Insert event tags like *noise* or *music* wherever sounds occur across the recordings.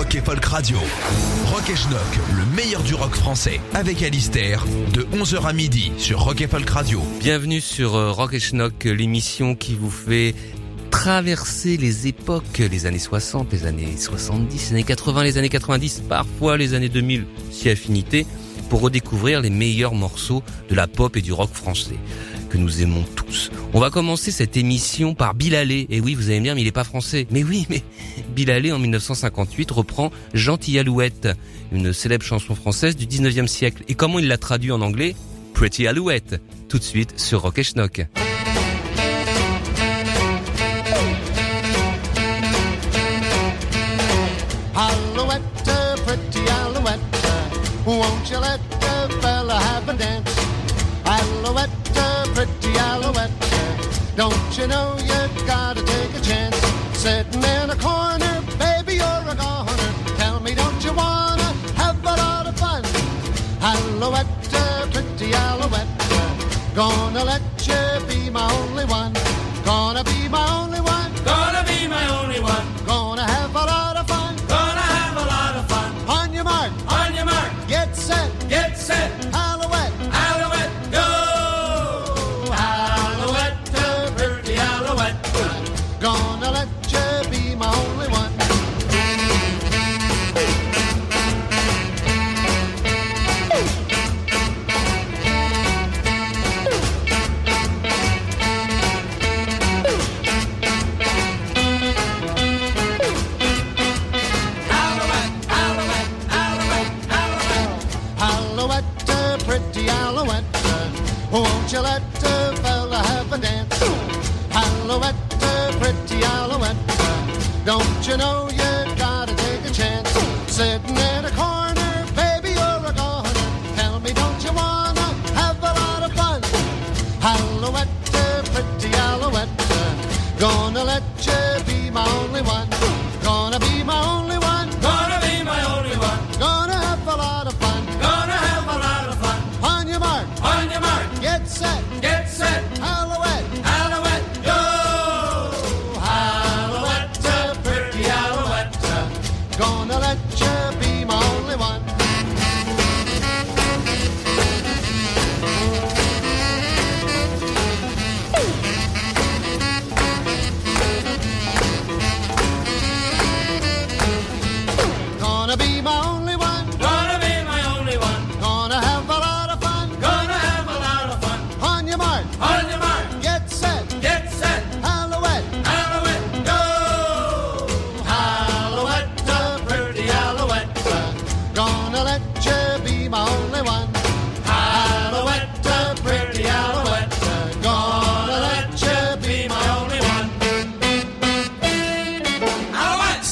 Rock et Folk Radio. Rock et Schnock, le meilleur du rock français. Avec Alistair, de 11h à midi sur Rock et Folk Radio. Bienvenue sur euh, Rock et Schnock, l'émission qui vous fait traverser les époques, les années 60, les années 70, les années 80, les années 90, parfois les années 2000, si affinité, pour redécouvrir les meilleurs morceaux de la pop et du rock français que nous aimons tous. On va commencer cette émission par Bill Haley. Et oui, vous allez me dire, mais il est pas français. Mais oui, mais *laughs* Bill Haley, en 1958, reprend Gentil Alouette, une célèbre chanson française du 19e siècle. Et comment il l'a traduit en anglais? Pretty Alouette. Tout de suite sur Rock et Schnock. Don't you know you gotta take a chance? Sitting in a corner, baby, you're a goner. Tell me, don't you wanna have a lot of fun? Alouette, pretty Alouette, gonna let you be my only one. Gonna be my only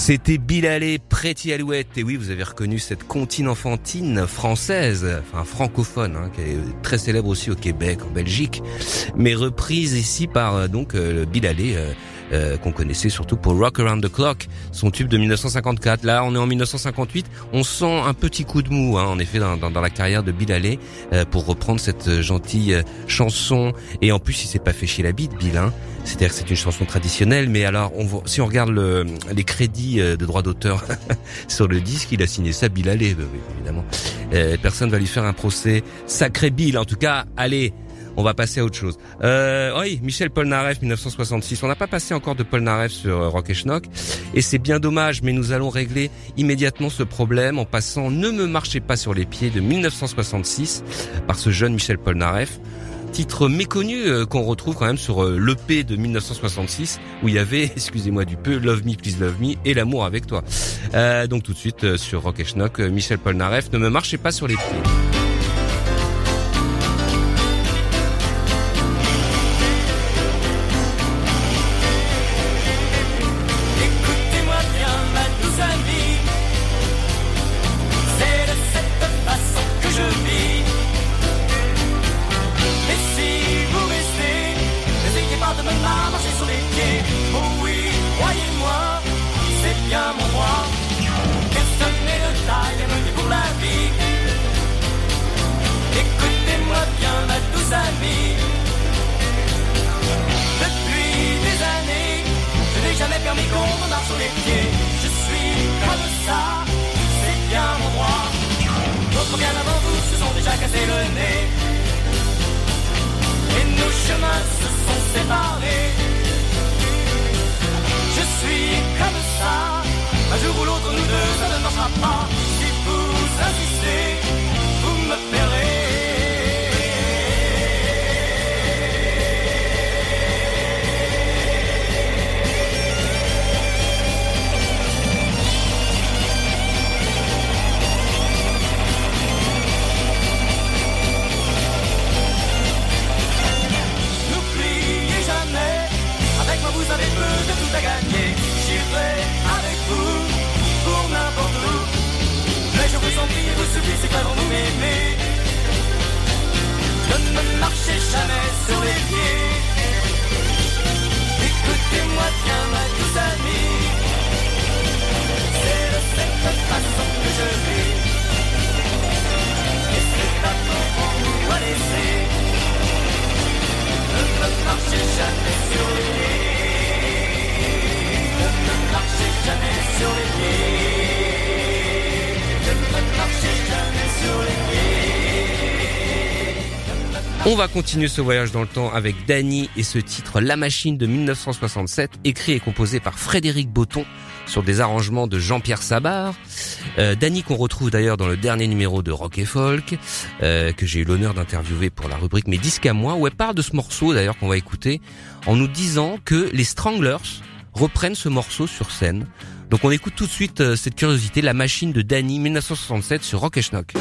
C'était Bill Haley, Pretty Alouette. Et oui, vous avez reconnu cette comptine enfantine française, enfin francophone, hein, qui est très célèbre aussi au Québec, en Belgique, mais reprise ici par euh, donc euh, euh, euh, qu'on connaissait surtout pour Rock Around the Clock, son tube de 1954. Là, on est en 1958. On sent un petit coup de mou, hein, en effet, dans, dans, dans la carrière de Bill Haley, euh, pour reprendre cette euh, gentille euh, chanson. Et en plus, il s'est pas fait chier la bite, Bill. Hein. C'est-à-dire que c'est une chanson traditionnelle, mais alors, on voit, si on regarde le, les crédits euh, de droit d'auteur *laughs* sur le disque, il a signé ça Bill Haley, évidemment. Personne va lui faire un procès. Sacré Bill, en tout cas, allez on va passer à autre chose. Euh, oui, Michel Polnareff, 1966. On n'a pas passé encore de Polnareff sur euh, Rock et Schnock. Et c'est bien dommage, mais nous allons régler immédiatement ce problème en passant Ne me marchez pas sur les pieds de 1966 par ce jeune Michel Polnareff. Titre méconnu euh, qu'on retrouve quand même sur euh, l'EP de 1966 où il y avait, *laughs* excusez-moi du peu, Love Me Please Love Me et l'amour avec toi. Euh, donc tout de suite euh, sur Rock et Schnock, Michel Polnareff, Ne me marchez pas sur les pieds. Je suis comme ça, c'est bien mon droit. D'autres bien avant vous se sont déjà cassés le nez. Et nos chemins se sont séparés. Je suis comme ça, un jour ou l'autre nous deux ça ne marchera pas. Si vous insistez, vous me paierez. C'est pas. Ne me marchez jamais sur les pieds. Écoutez-moi bien, ma douce amie. C'est de cette façon que je vis. Et c'est à vous à laisser. Ne me marchez jamais sur les pieds. Ne me marchez jamais sur les pieds. On va continuer ce voyage dans le temps avec Danny et ce titre La Machine de 1967, écrit et composé par Frédéric Botton sur des arrangements de Jean-Pierre Sabar. Euh, Danny qu'on retrouve d'ailleurs dans le dernier numéro de Rock et Folk, euh, que j'ai eu l'honneur d'interviewer pour la rubrique Mes disques à moi, où elle parle de ce morceau d'ailleurs qu'on va écouter, en nous disant que les Stranglers reprennent ce morceau sur scène. Donc on écoute tout de suite euh, cette curiosité, La Machine de Danny 1967 sur Rock et Schnock. Je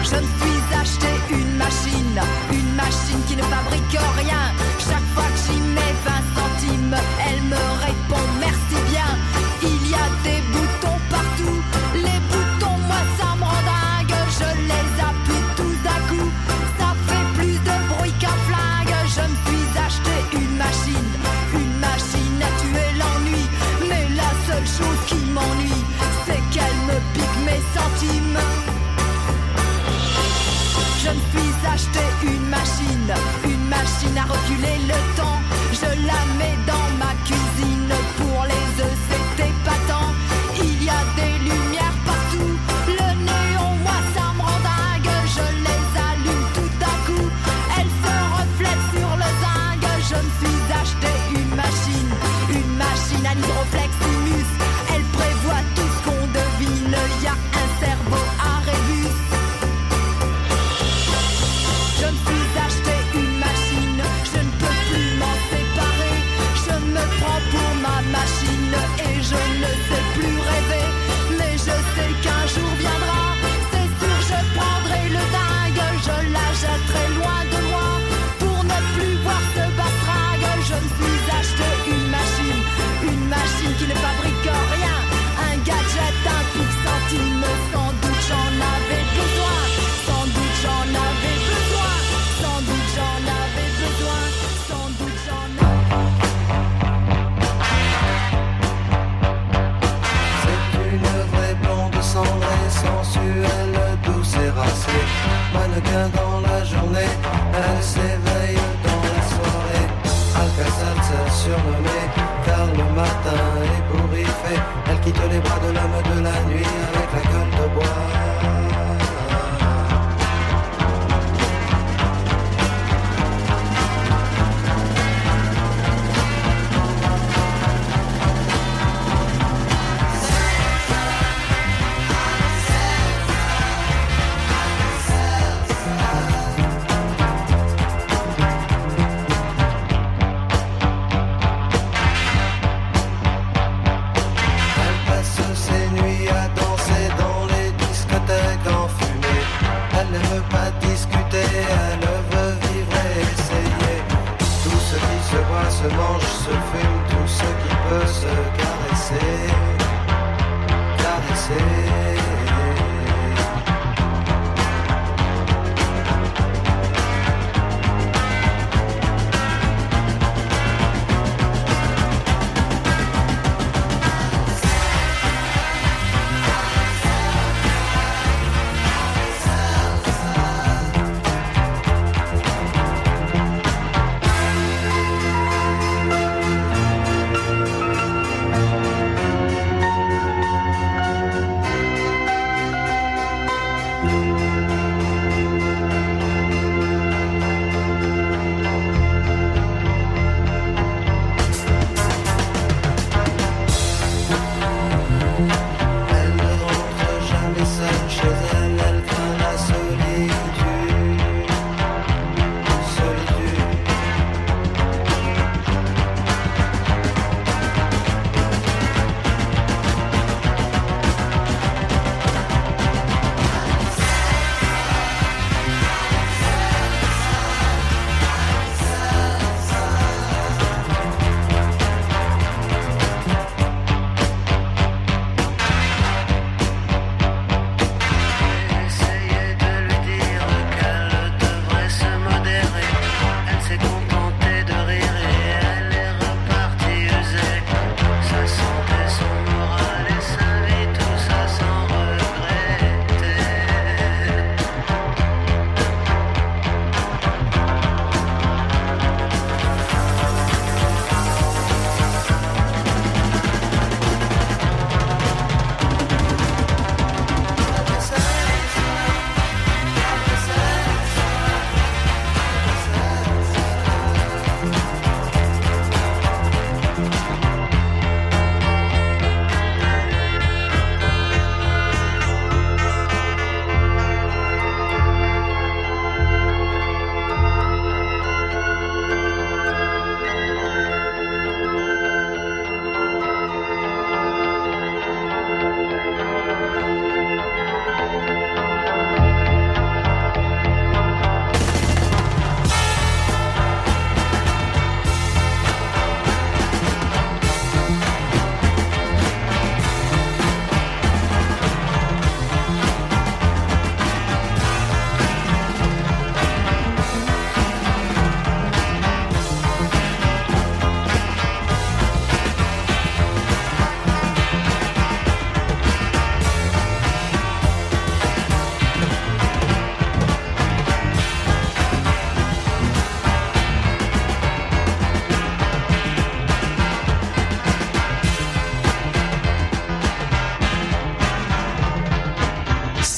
me suis acheté une machine, une machine qui ne fabrique rien. Machine à reculer le temps. Je la mets dans ma cuisine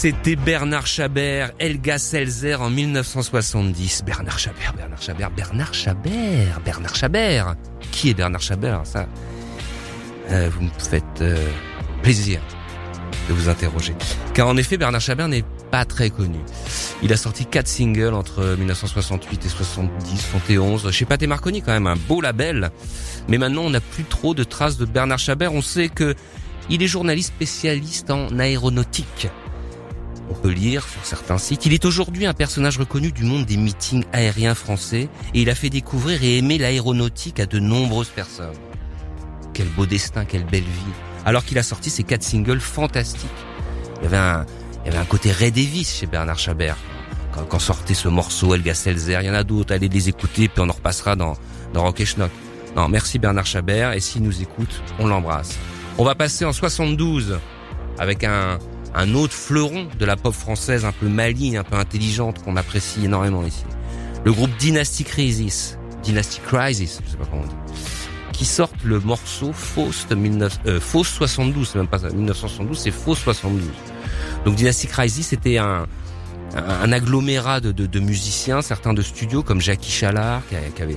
C'était Bernard Chabert, Elga Selzer en 1970. Bernard Chabert, Bernard Chabert, Bernard Chabert, Bernard Chabert. Qui est Bernard Chabert Ça, euh, vous me faites euh, plaisir de vous interroger. Car en effet, Bernard Chabert n'est pas très connu. Il a sorti quatre singles entre 1968 et 70, 71. Chez Pathé Marconi, quand même, un beau label. Mais maintenant, on n'a plus trop de traces de Bernard Chabert. On sait que il est journaliste spécialiste en aéronautique. On peut lire sur certains sites. Il est aujourd'hui un personnage reconnu du monde des meetings aériens français et il a fait découvrir et aimer l'aéronautique à de nombreuses personnes. Quel beau destin, quelle belle vie. Alors qu'il a sorti ses quatre singles fantastiques. Il y avait un, il y avait un côté Ray Davis chez Bernard Chabert. Quand, sortait ce morceau, Elga Selzer, il y en a d'autres, allez les écouter, puis on en repassera dans, dans Rock et Schnock. Non, merci Bernard Chabert, et s'il nous écoute, on l'embrasse. On va passer en 72 avec un, un autre fleuron de la pop française un peu maligne, un peu intelligente qu'on apprécie énormément ici. Le groupe Dynasty Crisis, Dynasty Crisis, je sais pas comment on dit, qui sortent le morceau Faust 19, euh, Faust 72, c'est même pas ça, 1972, c'est Faust 72. Donc Dynasty Crisis c'était un, un, agglomérat de, de, de, musiciens, certains de studio comme Jackie Chalard qui, avait,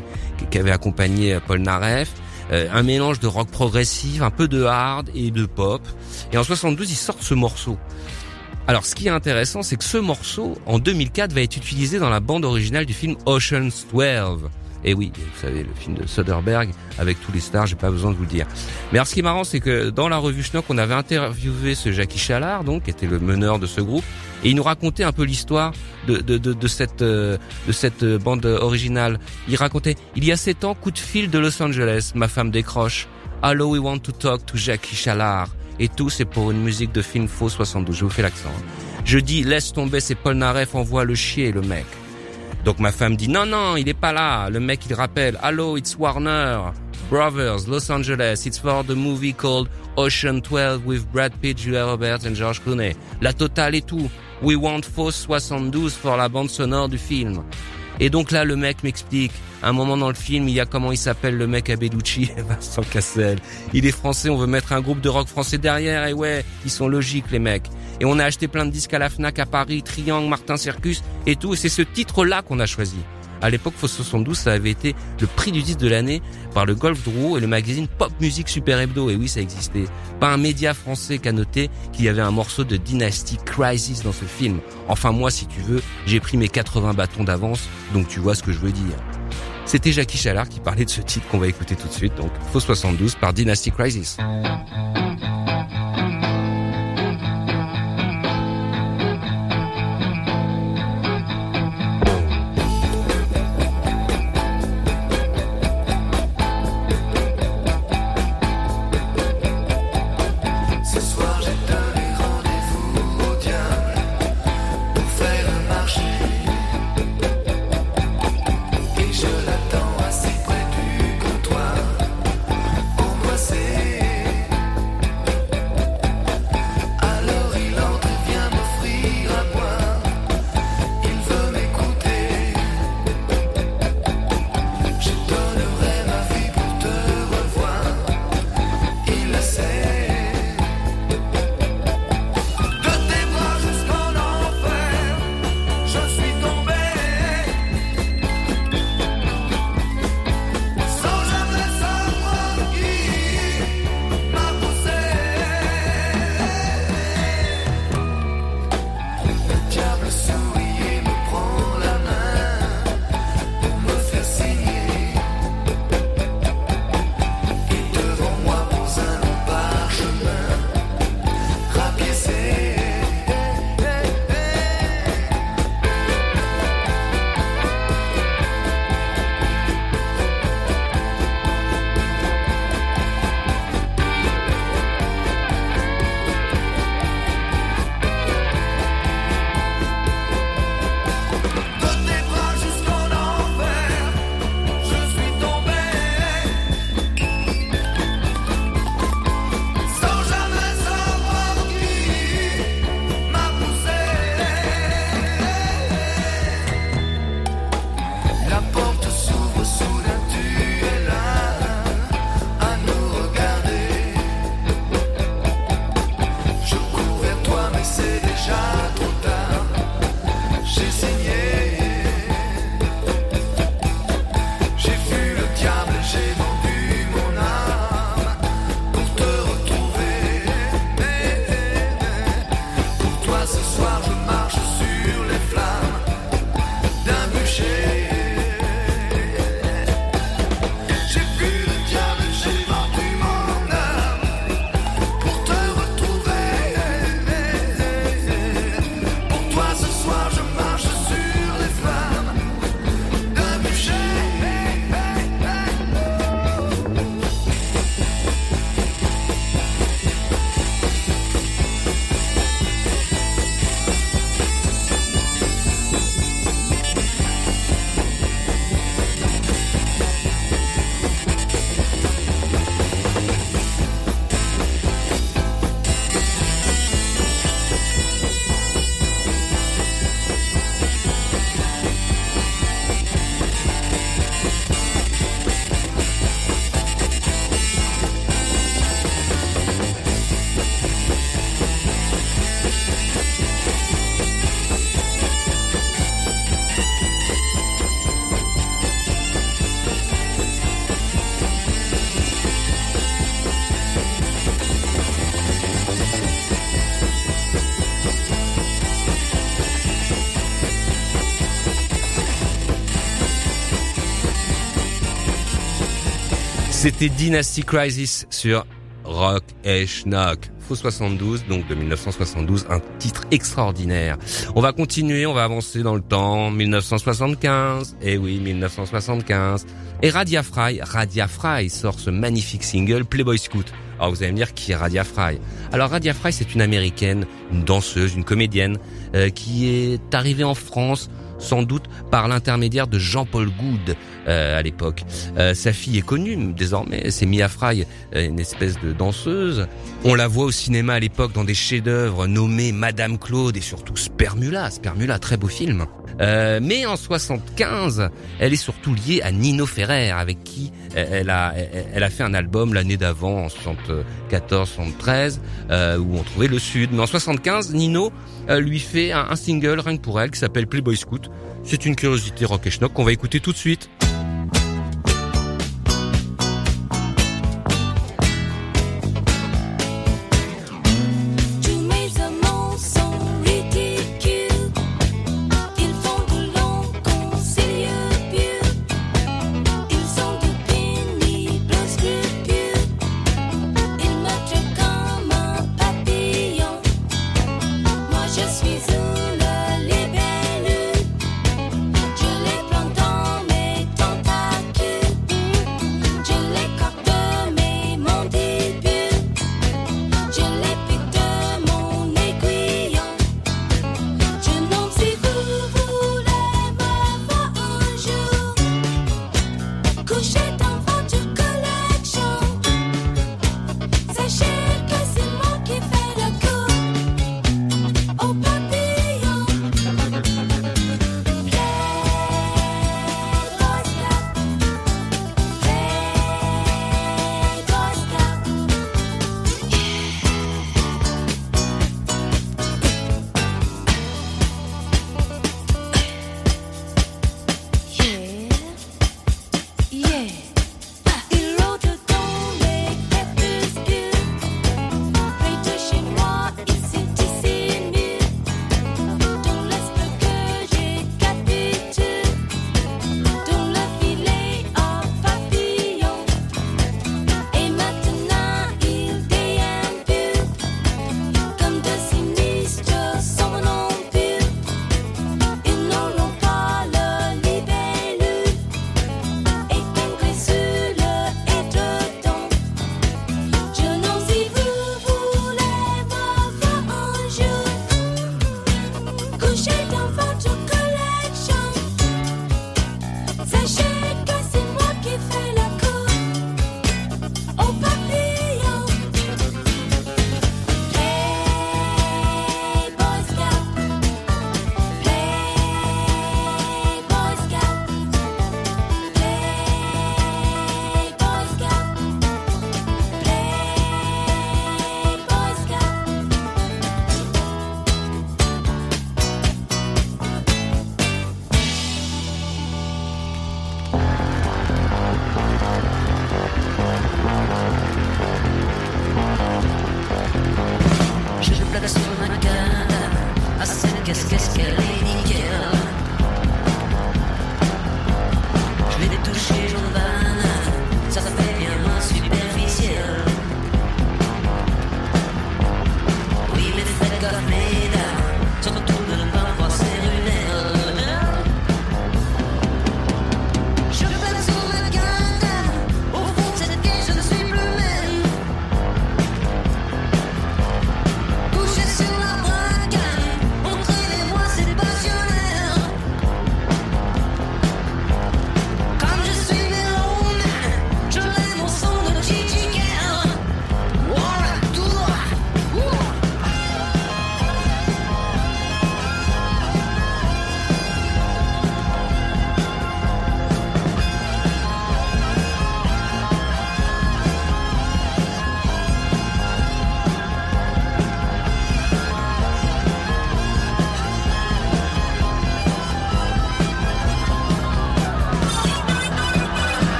qui avait accompagné Paul Naref, un mélange de rock progressif, un peu de hard et de pop. Et en 72, ils sortent ce morceau. Alors, ce qui est intéressant, c'est que ce morceau, en 2004, va être utilisé dans la bande originale du film Ocean's 12. Et oui, vous savez, le film de Soderbergh avec tous les stars, j'ai pas besoin de vous le dire. Mais alors, ce qui est marrant, c'est que dans la revue Schnock, on avait interviewé ce Jackie Chalard, donc, qui était le meneur de ce groupe, et il nous racontait un peu l'histoire de, de, de, de, cette de cette bande originale. Il racontait il y a sept ans, coup de fil de Los Angeles, ma femme décroche. Hello, we want to talk to Jackie Chalard. Et tout, c'est pour une musique de film faux 72. Je vous fais l'accent. Je dis laisse tomber, c'est Paul Naref, envoie le chier le mec. Donc ma femme dit non non, il est pas là. Le mec il rappelle Hello, it's Warner Brothers, Los Angeles. It's for the movie called Ocean 12 with Brad Pitt, Julia Roberts and George Clooney. La totale et tout. We want Fausse 72 pour la bande sonore du film. Et donc là, le mec m'explique, un moment dans le film, il y a comment il s'appelle le mec à Bellucci, *laughs* Vincent Cassel. Il est français, on veut mettre un groupe de rock français derrière, et ouais, ils sont logiques les mecs. Et on a acheté plein de disques à la FNAC à Paris, Triangle, Martin Circus et tout, et c'est ce titre-là qu'on a choisi. À l'époque, Fausse 72, ça avait été le prix du disque de l'année par le Golf Drouot et le magazine Pop Music Super Hebdo. Et oui, ça existait. Pas un média français qui a noté qu'il y avait un morceau de Dynasty Crisis dans ce film. Enfin, moi, si tu veux, j'ai pris mes 80 bâtons d'avance, donc tu vois ce que je veux dire. C'était Jackie Chalard qui parlait de ce titre qu'on va écouter tout de suite, donc Fausse 72 par Dynasty Crisis. C'était Dynasty Crisis sur Rock et Schnock. Faux 72, donc de 1972, un titre extraordinaire. On va continuer, on va avancer dans le temps. 1975, eh oui, 1975. Et Radia Fry, Radia Fry sort ce magnifique single Playboy Scout. Alors vous allez me dire qui est Radia Fry? Alors Radia Fry, c'est une américaine, une danseuse, une comédienne euh, qui est arrivée en France sans doute par l'intermédiaire de Jean-Paul Goud euh, à l'époque. Euh, sa fille est connue désormais, c'est Mia Fry, euh, une espèce de danseuse. On la voit au cinéma à l'époque dans des chefs-d'œuvre nommés Madame Claude et surtout Spermula, Spermula, très beau film. mais en 75, elle est surtout liée à Nino Ferrer, avec qui elle a, elle a fait un album l'année d'avant, en 74-73, où on trouvait le Sud. Mais en 75, Nino lui fait un, un, single rien que pour elle qui s'appelle Playboy Scout. C'est une curiosité rock et schnock qu'on va écouter tout de suite.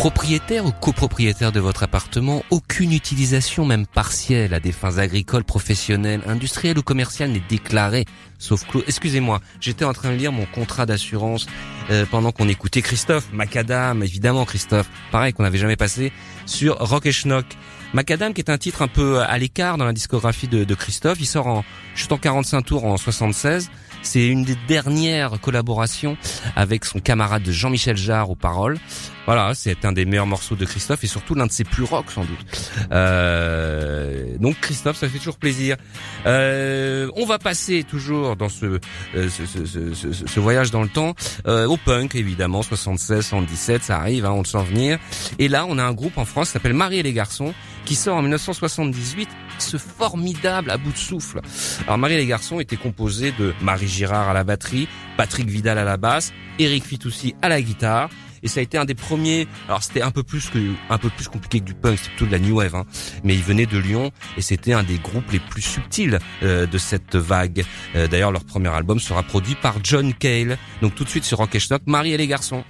Propriétaire ou copropriétaire de votre appartement, aucune utilisation, même partielle, à des fins agricoles, professionnelles, industrielles ou commerciales n'est déclarée, sauf clos. Excusez-moi, j'étais en train de lire mon contrat d'assurance euh, pendant qu'on écoutait Christophe, Macadam, évidemment Christophe, pareil qu'on n'avait jamais passé, sur Rock et Schnock. Macadam qui est un titre un peu à l'écart dans la discographie de, de Christophe, il sort en juste en 45 tours en 76. C'est une des dernières collaborations avec son camarade Jean-Michel Jarre aux paroles. Voilà, c'est un des meilleurs morceaux de Christophe et surtout l'un de ses plus rock sans doute. Euh, donc Christophe, ça fait toujours plaisir. Euh, on va passer toujours dans ce, euh, voyage dans le temps euh, au punk évidemment, 76, 77, ça arrive, hein, on le sent venir. Et là, on a un groupe en France qui s'appelle Marie et les garçons qui sort en 1978 ce formidable à bout de souffle. Alors Marie et les garçons était composé de Marie Girard à la batterie, Patrick Vidal à la basse, Eric Fitoussi à la guitare. Et ça a été un des premiers. Alors c'était un peu plus que un peu plus compliqué que du punk, c'était plutôt de la new wave. Hein. Mais il venait de Lyon et c'était un des groupes les plus subtils euh, de cette vague. Euh, D'ailleurs, leur premier album sera produit par John Cale. Donc tout de suite sur Rock et Marie et les garçons.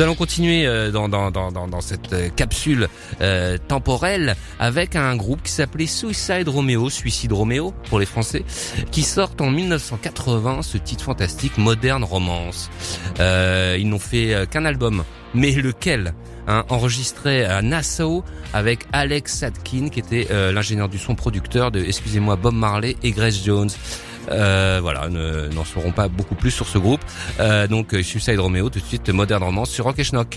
Nous allons continuer euh, dans, dans, dans, dans, cette euh, capsule euh, temporelle avec un groupe qui s'appelait Suicide Romeo, Suicide Romeo pour les Français, qui sort en 1980 ce titre fantastique Modern Romance. Euh, ils n'ont fait euh, qu'un album, mais lequel hein, Enregistré à Nassau avec Alex Sadkin, qui était euh, l'ingénieur du son producteur de, excusez-moi, Bob Marley et Grace Jones. Euh, voilà, ne- n'en saurons pas beaucoup plus sur ce groupe. Euh, donc euh, Suicide Romeo, tout de suite Modern Romance sur Rock et Schnock.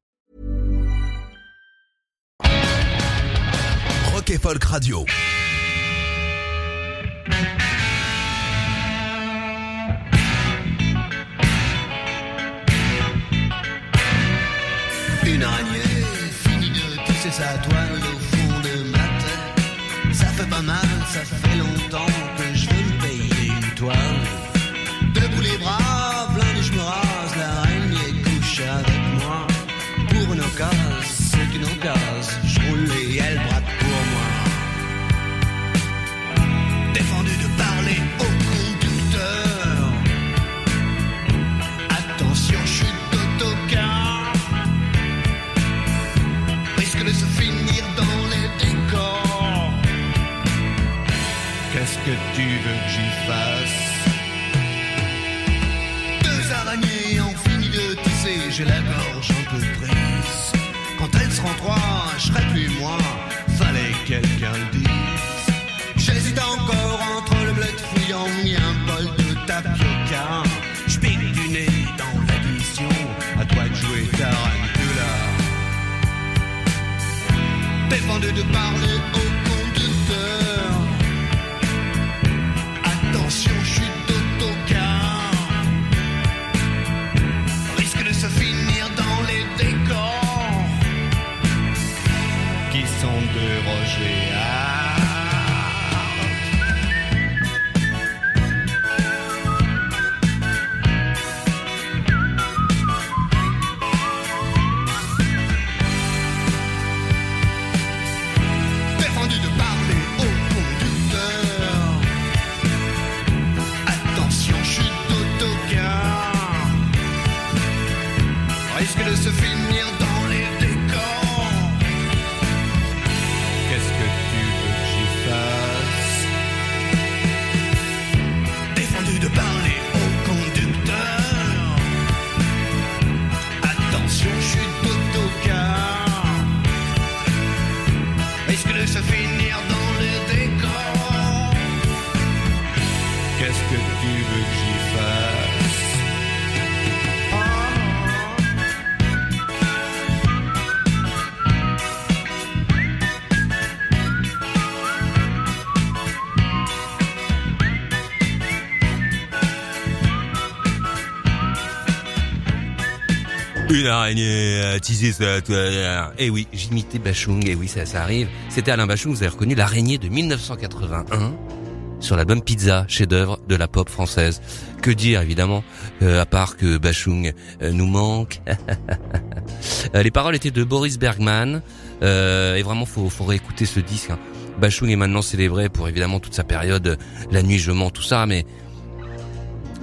Et Folk Radio. Une araignée finit de tisser sa toile au fond de ma tête. Ça fait pas mal, ça fait longtemps j'ai la gorge un peu prise. Quand elles seront trois, je serai plus moi, fallait que quelqu'un le dise. J'hésite encore entre le bled fouillant et un bol de tapioca. Je du nez dans l'addition, à toi de jouer ta là défendu de parler Une araignée a tissé sa toile. Et oui, j'imitais Bachung, et oui, ça, ça arrive. C'était Alain Bachung, vous avez reconnu l'araignée de 1981 sur l'album Pizza, chef-d'œuvre de la pop française. Que dire, évidemment, euh, à part que Bachung euh, nous manque. *laughs* Euh, Les paroles étaient de Boris Bergman, euh, et vraiment, faut, faut réécouter ce disque. hein. Bachung est maintenant célébré pour évidemment toute sa période, euh, La nuit je mens, tout ça, mais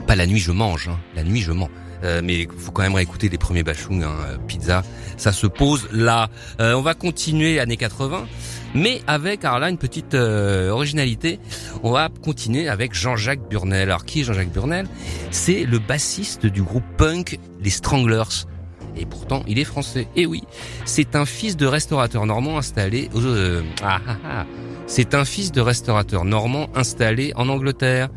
pas La nuit je mange, hein, La nuit je mens. Euh, mais faut quand même réécouter les premiers Bachung, hein, euh, Pizza, ça se pose là. Euh, on va continuer années 80, mais avec alors là une petite euh, originalité. On va continuer avec Jean-Jacques Burnel. Alors qui est Jean-Jacques Burnel? C'est le bassiste du groupe punk Les Stranglers. Et pourtant, il est français. Et oui, c'est un fils de restaurateur normand installé aux... euh, ah, ah, ah. C'est un fils de restaurateur normand installé en Angleterre.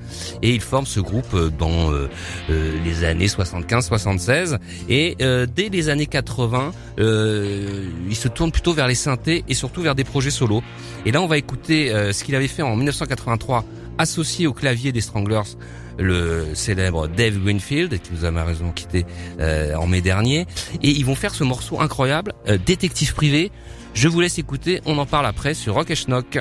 Et il forme ce groupe euh, dans euh, euh, les années 75-76. Et dès les années 80, euh, il se tourne plutôt vers les synthés et surtout vers des projets solos. Et là, on va écouter ce qu'il avait fait en 1983, associé au clavier des Stranglers, le célèbre Dave Greenfield, qui nous a malheureusement quitté euh, en mai dernier. Et ils vont faire ce morceau incroyable, euh, Détective privé. Je vous laisse écouter, on en parle après sur Rock et Schnock.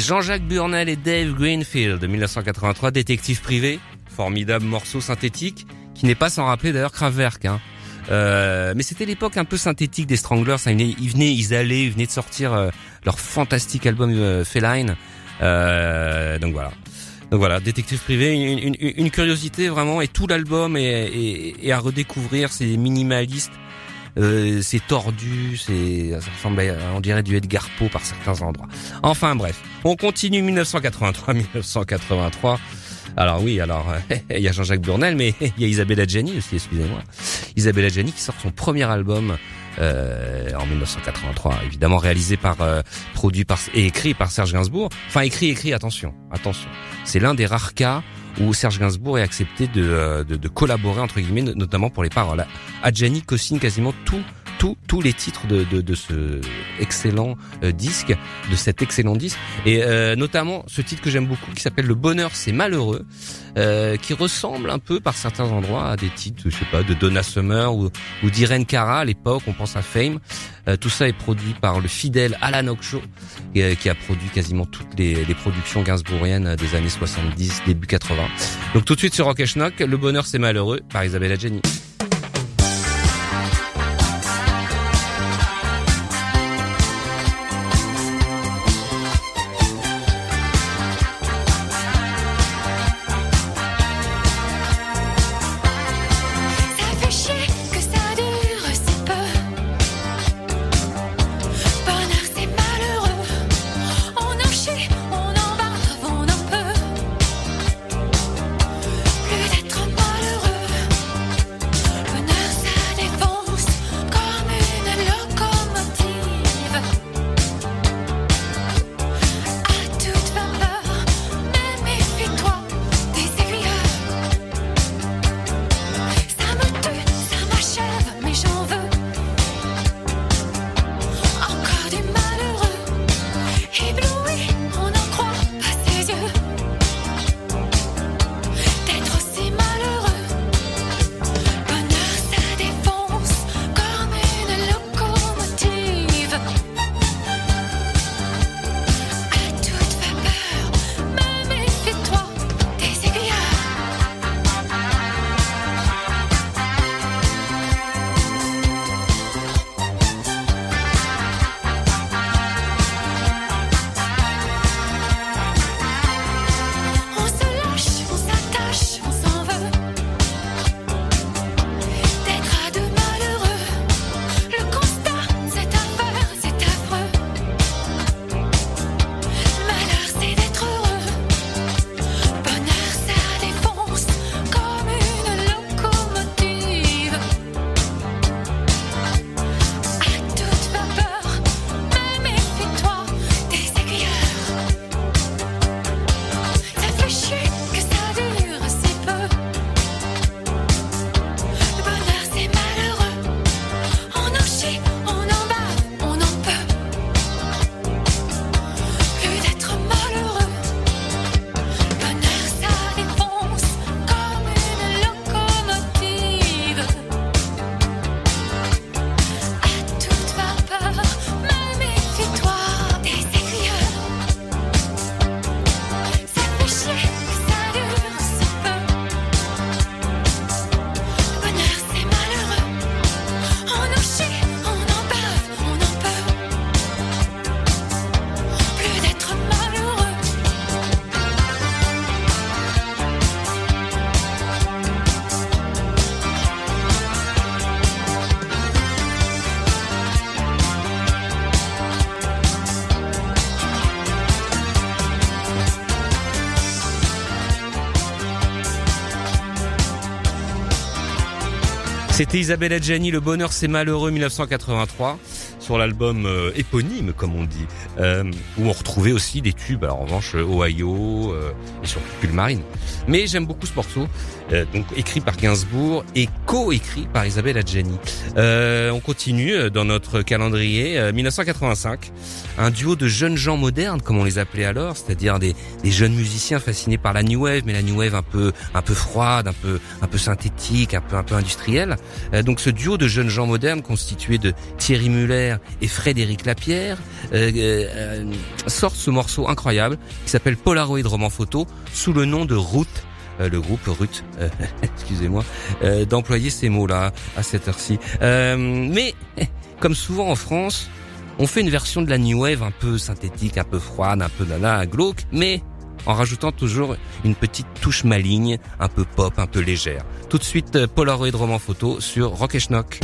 Jean-Jacques Burnel et Dave Greenfield de 1983, détective privé, formidable morceau synthétique qui n'est pas sans rappeler d'ailleurs Kraftwerk. Hein. Euh, mais c'était l'époque un peu synthétique des Stranglers. Ils venaient, ils allaient, ils venaient de sortir euh, leur fantastique album euh, Feline. Euh, donc voilà. Donc voilà, détective privé, une, curiosité vraiment, et tout l'album est- est à redécouvrir. C'est minimaliste, euh, c'est tordu, c'est ça ressemble à, on dirait du Edgar Poe par certains endroits. Enfin bref, on continue 1983-1983. Alors oui, alors euh, *laughs* il y a Jean-Jacques Burnel, mais *laughs* il y a Isabella Gianni aussi, excusez-moi. Isabella Gianni qui sort son premier album euh, en 1983, évidemment réalisé par, euh, produit par et écrit par Serge Gainsbourg. Enfin écrit, écrit, attention, attention. C'est l'un des rares cas où Serge Gainsbourg est accepté de, euh, de, de collaborer entre guillemets, notamment pour les paroles. Adjani co-signe quasiment tout tous tous les titres de, de, de ce excellent euh, disque, de cet excellent disque, et euh, notamment ce titre que j'aime beaucoup qui s'appelle Le Bonheur c'est malheureux, euh, qui ressemble un peu par certains endroits à des titres, je sais pas, de Donna Summer ou, ou d'Irene Cara à l'époque, on pense à Fame. Euh, tout ça est produit par le fidèle Alan Okshaw, euh, qui a produit quasiment toutes les, les productions gainsbourgiennes des années 70, début 80. Donc tout de suite sur Rock et Schnock, Le Bonheur c'est malheureux par Isabella Jenny. C'était Isabelle Adjani, Le Bonheur c'est malheureux 1983 sur l'album euh, éponyme comme on dit, euh, où on retrouvait aussi des tubes. Alors en revanche, euh, Ohio euh, et surtout Pulmarine. Mais j'aime beaucoup ce morceau, euh, donc écrit par Gainsbourg et co-écrit par Isabelle Adjani. Euh, on continue dans notre calendrier euh, 1985, un duo de jeunes gens modernes comme on les appelait alors, c'est-à-dire des, des jeunes musiciens fascinés par la new wave, mais la new wave un peu un peu froide, un peu un peu synthétique, un peu un peu industrielle. Donc ce duo de jeunes gens modernes constitué de Thierry Muller et Frédéric Lapierre euh, euh, sortent ce morceau incroyable qui s'appelle Polaroid roman photo sous le nom de Route. Euh, le groupe Ruth, euh, *laughs* excusez-moi, euh, d'employer ces mots-là à cette heure-ci. Euh, mais *laughs* comme souvent en France, on fait une version de la new wave un peu synthétique, un peu froide, un peu nana, glauque, mais en rajoutant toujours une petite touche maligne, un peu pop, un peu légère. Tout de suite, Polaroid roman photo sur Rock et Schnock.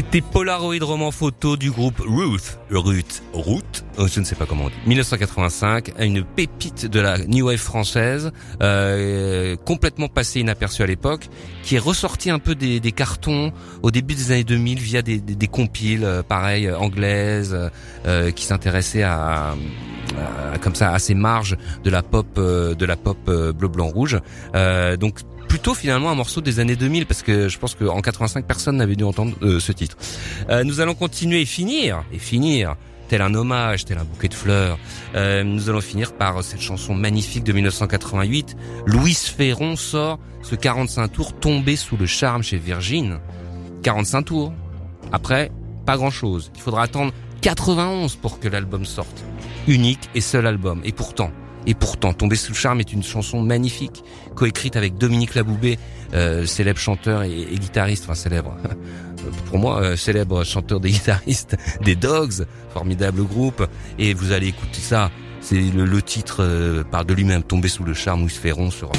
C'était Polaroid roman photo du groupe Ruth, Ruth, Ruth, oh, je ne sais pas comment on dit, 1985, une pépite de la New Wave française, euh, complètement passée inaperçue à l'époque, qui est ressortie un peu des, des cartons au début des années 2000 via des, des, des compiles, euh, pareil, euh, anglaises, euh, qui s'intéressaient à, à- comme ça à ces marges de la pop, euh, de la pop euh, bleu blanc rouge. Euh, donc plutôt finalement un morceau des années 2000 parce que je pense qu'en 85 personne n'avait dû entendre euh, ce titre. Euh, nous allons continuer et finir et finir tel un hommage, tel un bouquet de fleurs. Euh, nous allons finir par cette chanson magnifique de 1988. Louis Ferron sort ce 45 tours tombé sous le charme chez Virgin. 45 tours. Après, pas grand chose. Il faudra attendre 91 pour que l'album sorte. Unique et seul album. Et pourtant, et pourtant, Tomber sous le charme est une chanson magnifique, coécrite avec Dominique Laboubé, euh, célèbre chanteur et, guitariste, enfin célèbre, *laughs* pour moi, euh, célèbre chanteur des guitaristes *laughs* des Dogs, formidable groupe. Et vous allez écouter ça, c'est le, le titre euh, par de lui-même, Tomber sous le charme, Louis Ferron sur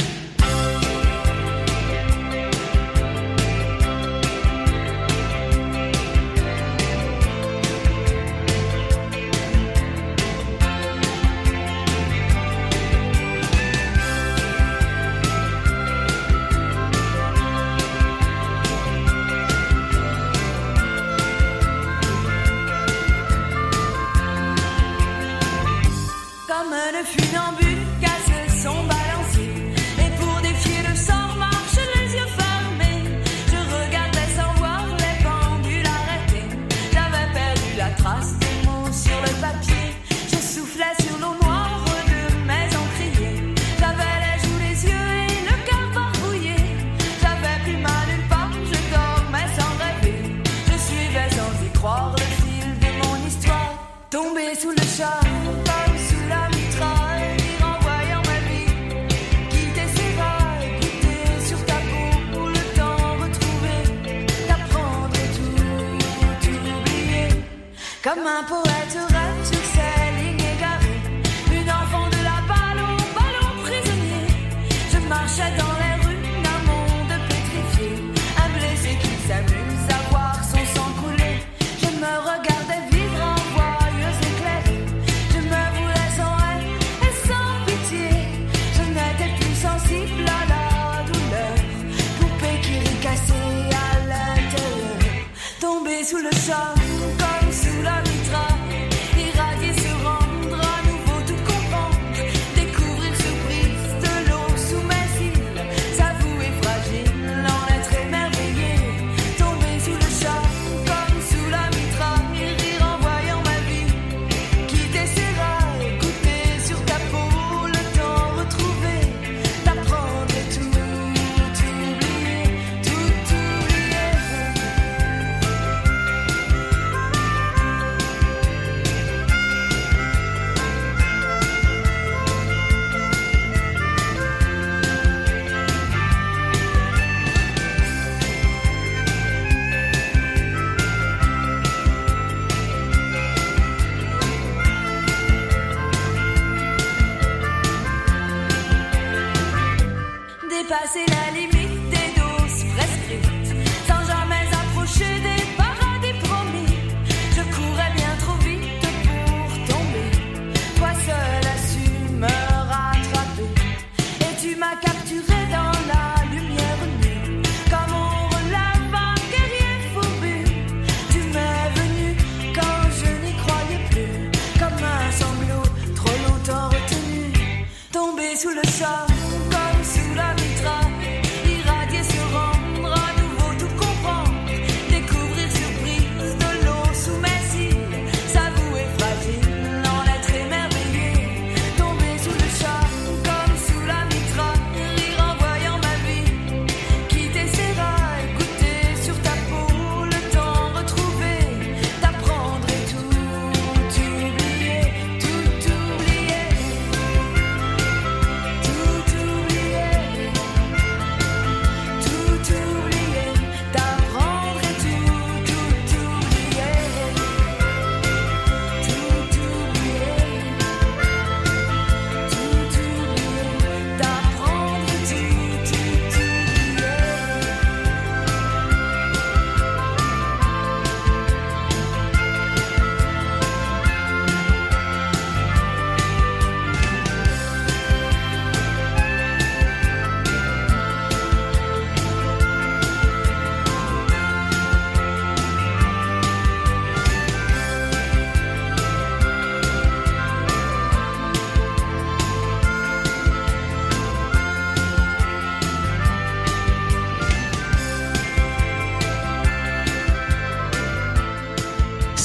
funambule casse son Un poète rêve sur ses lignes égarées Une enfant de la balle au ballon prisonnier. Je marchais dans les rues d'un monde pétrifié. Un blessé qui s'amuse à voir son sang couler. Je me regardais vivre en voyeuse éclairée Je me voulais sans haine et sans pitié. Je n'étais plus sensible à la douleur. Poupée qui ricassait à l'intérieur. Tombée sous le charme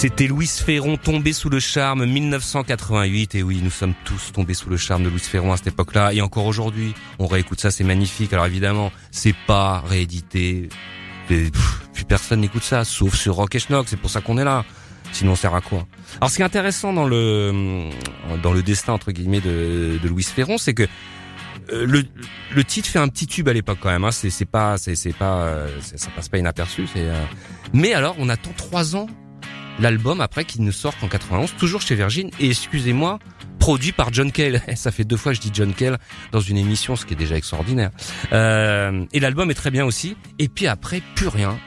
C'était Louis Ferron tombé sous le charme 1988 et oui nous sommes tous tombés sous le charme de Louis Ferron à cette époque-là et encore aujourd'hui on réécoute ça c'est magnifique alors évidemment c'est pas réédité et, pff, plus personne n'écoute ça sauf sur Rock et Schnock c'est pour ça qu'on est là sinon on sert à quoi? Alors ce qui est intéressant dans le dans le destin entre guillemets de, de Louis Ferron c'est que euh, le, le titre fait un petit tube à l'époque quand même. Hein. C'est, pas, c'est, pas, euh, ça passe pas inaperçu. Euh, Mais alors, on attend trois ans l'album après qu'il ne sort qu'en 91, toujours chez Virgin. Et excusez-moi, produit par John Cale. *laughs* Ça fait deux fois que je dis John Cale dans une émission, ce qui est déjà extraordinaire. Euh, et l'album est très bien aussi. Et puis après, plus rien.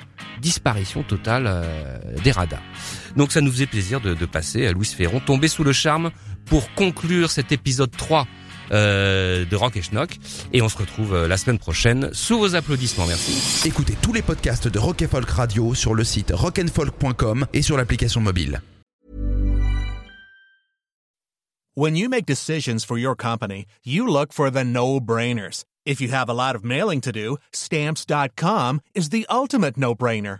Disparition totale euh, des radars. Donc ça nous faisait plaisir de, de passer à Louis Ferron, tombé sous le charme pour conclure cet épisode 3 euh, de Rock et Schnock. Et on se retrouve euh, la semaine prochaine sous vos applaudissements. Merci. Écoutez tous les podcasts de Rock et Folk Radio sur le site rockandfolk.com et sur l'application mobile. When you make decisions for your company, you look for the no-brainers. If you have a lot of mailing to do, stamps.com is the ultimate no-brainer.